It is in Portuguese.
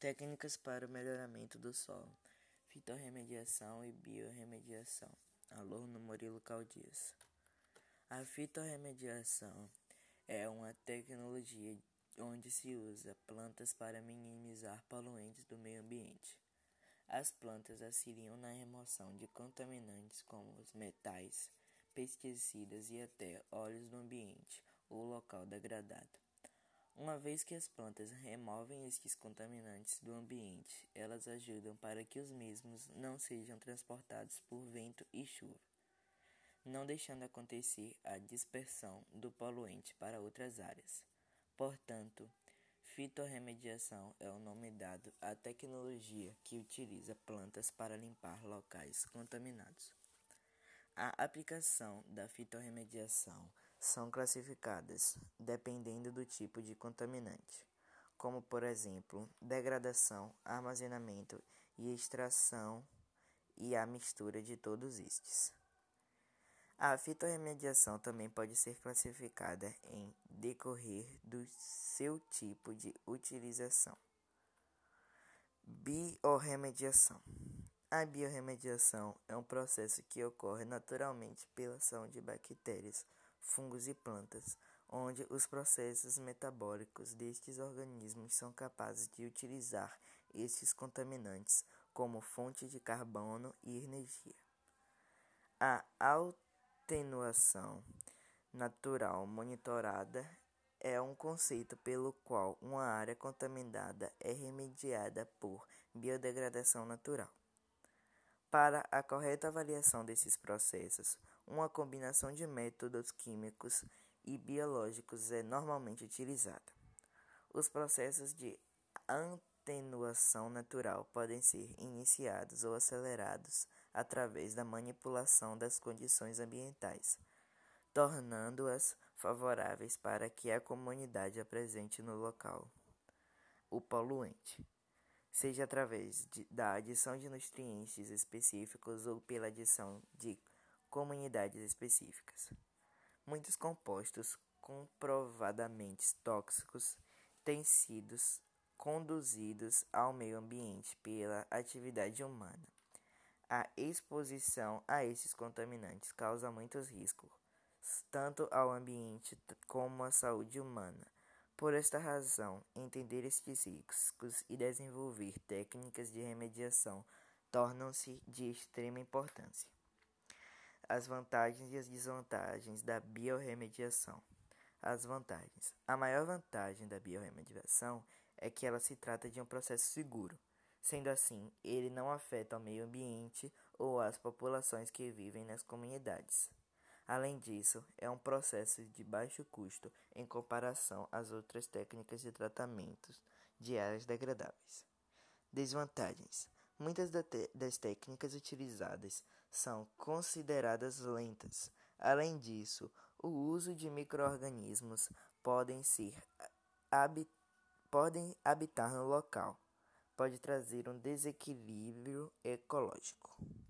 Técnicas para o melhoramento do solo, fitorremediação e biorremediação. Aluno Murilo Caldias. A fitorremediação é uma tecnologia onde se usa plantas para minimizar poluentes do meio ambiente. As plantas auxiliam na remoção de contaminantes como os metais, pesticidas e até óleos do ambiente ou local degradado. Uma vez que as plantas removem estes contaminantes do ambiente, elas ajudam para que os mesmos não sejam transportados por vento e chuva, não deixando acontecer a dispersão do poluente para outras áreas. Portanto, fitorremediação é o nome dado à tecnologia que utiliza plantas para limpar locais contaminados. A aplicação da fitorremediação são classificadas dependendo do tipo de contaminante, como por exemplo, degradação, armazenamento e extração e a mistura de todos estes. A fitorremediação também pode ser classificada em decorrer do seu tipo de utilização. Biorremediação a biorremediação é um processo que ocorre naturalmente pela ação de bactérias, fungos e plantas, onde os processos metabólicos destes organismos são capazes de utilizar estes contaminantes como fonte de carbono e energia. A atenuação natural monitorada é um conceito pelo qual uma área contaminada é remediada por biodegradação natural. Para a correta avaliação desses processos, uma combinação de métodos químicos e biológicos é normalmente utilizada. Os processos de atenuação natural podem ser iniciados ou acelerados através da manipulação das condições ambientais, tornando-as favoráveis para que a comunidade apresente no local o poluente seja através de, da adição de nutrientes específicos ou pela adição de comunidades específicas. Muitos compostos comprovadamente tóxicos têm sido conduzidos ao meio ambiente pela atividade humana. A exposição a esses contaminantes causa muitos riscos, tanto ao ambiente como à saúde humana por esta razão, entender estes riscos e desenvolver técnicas de remediação tornam-se de extrema importância. As vantagens e as desvantagens da biorremediação. As vantagens. A maior vantagem da biorremediação é que ela se trata de um processo seguro. Sendo assim, ele não afeta o meio ambiente ou as populações que vivem nas comunidades. Além disso, é um processo de baixo custo em comparação às outras técnicas de tratamento de áreas degradáveis. Desvantagens: Muitas das técnicas utilizadas são consideradas lentas. Além disso, o uso de microorganismos podem ser podem habitar no local, pode trazer um desequilíbrio ecológico.